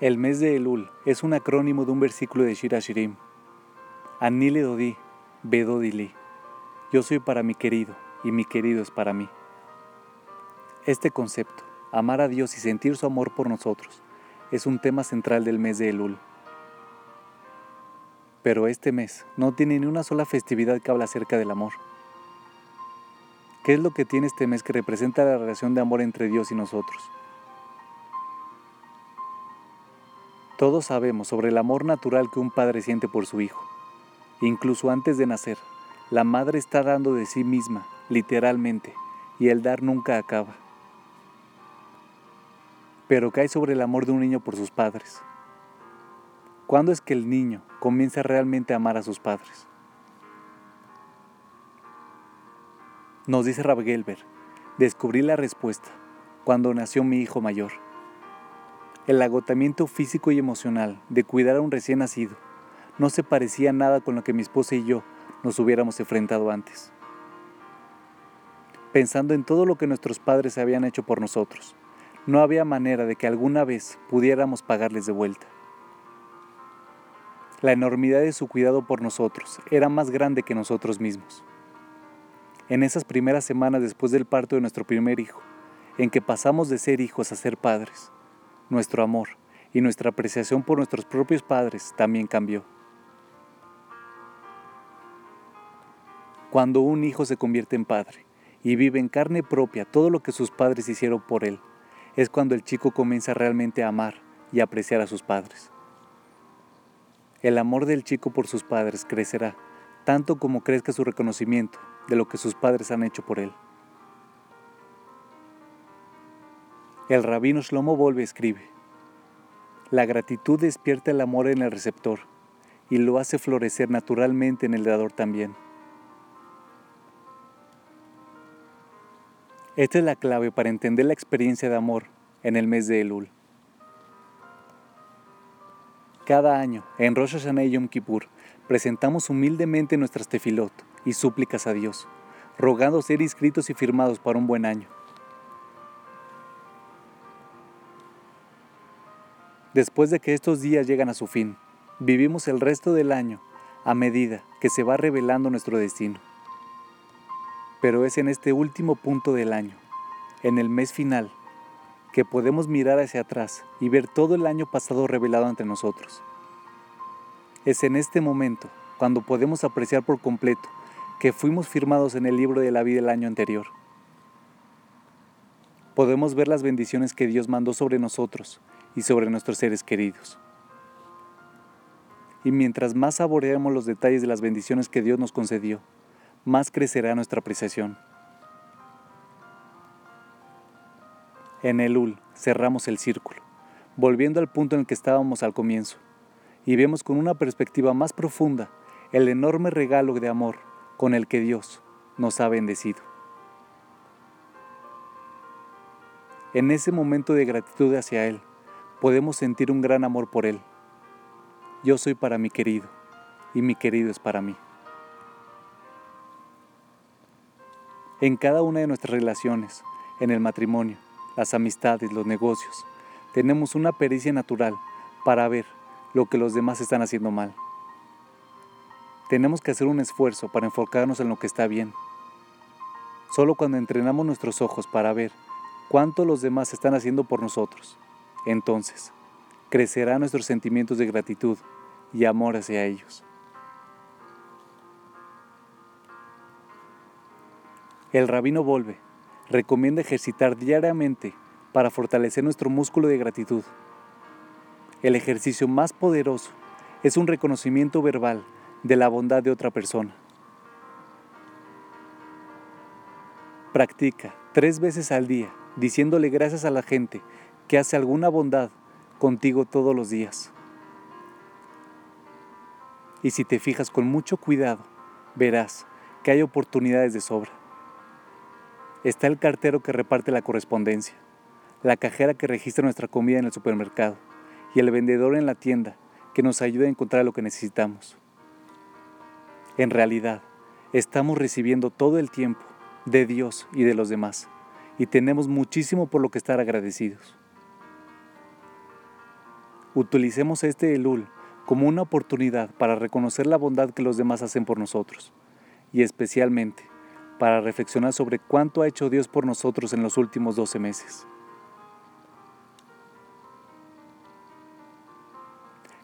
El mes de Elul es un acrónimo de un versículo de Shira Shirim. Anile Dodi, Bedodili. Yo soy para mi querido y mi querido es para mí. Este concepto, amar a Dios y sentir su amor por nosotros, es un tema central del mes de Elul. Pero este mes no tiene ni una sola festividad que habla acerca del amor. ¿Qué es lo que tiene este mes que representa la relación de amor entre Dios y nosotros? Todos sabemos sobre el amor natural que un padre siente por su hijo. Incluso antes de nacer, la madre está dando de sí misma, literalmente, y el dar nunca acaba. Pero cae sobre el amor de un niño por sus padres. ¿Cuándo es que el niño comienza realmente a amar a sus padres? Nos dice Rab Gelber, descubrí la respuesta cuando nació mi hijo mayor el agotamiento físico y emocional de cuidar a un recién nacido no se parecía nada con lo que mi esposa y yo nos hubiéramos enfrentado antes. Pensando en todo lo que nuestros padres habían hecho por nosotros, no había manera de que alguna vez pudiéramos pagarles de vuelta. La enormidad de su cuidado por nosotros era más grande que nosotros mismos. En esas primeras semanas después del parto de nuestro primer hijo, en que pasamos de ser hijos a ser padres, nuestro amor y nuestra apreciación por nuestros propios padres también cambió. Cuando un hijo se convierte en padre y vive en carne propia todo lo que sus padres hicieron por él, es cuando el chico comienza realmente a amar y apreciar a sus padres. El amor del chico por sus padres crecerá tanto como crezca su reconocimiento de lo que sus padres han hecho por él. El rabino Shlomo Volve escribe, La gratitud despierta el amor en el receptor y lo hace florecer naturalmente en el dador también. Esta es la clave para entender la experiencia de amor en el mes de Elul. Cada año, en Rosh Hashanah y Yom Kippur, presentamos humildemente nuestras tefilot y súplicas a Dios, rogando ser inscritos y firmados para un buen año. Después de que estos días llegan a su fin, vivimos el resto del año a medida que se va revelando nuestro destino. Pero es en este último punto del año, en el mes final, que podemos mirar hacia atrás y ver todo el año pasado revelado ante nosotros. Es en este momento cuando podemos apreciar por completo que fuimos firmados en el libro de la vida el año anterior. Podemos ver las bendiciones que Dios mandó sobre nosotros y sobre nuestros seres queridos. Y mientras más saboreemos los detalles de las bendiciones que Dios nos concedió, más crecerá nuestra apreciación. En el Ul cerramos el círculo, volviendo al punto en el que estábamos al comienzo, y vemos con una perspectiva más profunda el enorme regalo de amor con el que Dios nos ha bendecido. En ese momento de gratitud hacia Él, podemos sentir un gran amor por Él. Yo soy para mi querido y mi querido es para mí. En cada una de nuestras relaciones, en el matrimonio, las amistades, los negocios, tenemos una pericia natural para ver lo que los demás están haciendo mal. Tenemos que hacer un esfuerzo para enfocarnos en lo que está bien. Solo cuando entrenamos nuestros ojos para ver cuánto los demás están haciendo por nosotros, entonces crecerán nuestros sentimientos de gratitud y amor hacia ellos. El rabino Volve recomienda ejercitar diariamente para fortalecer nuestro músculo de gratitud. El ejercicio más poderoso es un reconocimiento verbal de la bondad de otra persona. Practica tres veces al día diciéndole gracias a la gente que hace alguna bondad contigo todos los días. Y si te fijas con mucho cuidado, verás que hay oportunidades de sobra. Está el cartero que reparte la correspondencia, la cajera que registra nuestra comida en el supermercado y el vendedor en la tienda que nos ayuda a encontrar lo que necesitamos. En realidad, estamos recibiendo todo el tiempo de Dios y de los demás y tenemos muchísimo por lo que estar agradecidos. Utilicemos este Elul como una oportunidad para reconocer la bondad que los demás hacen por nosotros y especialmente para reflexionar sobre cuánto ha hecho Dios por nosotros en los últimos 12 meses.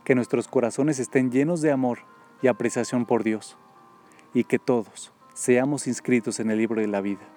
Que nuestros corazones estén llenos de amor y apreciación por Dios y que todos seamos inscritos en el libro de la vida.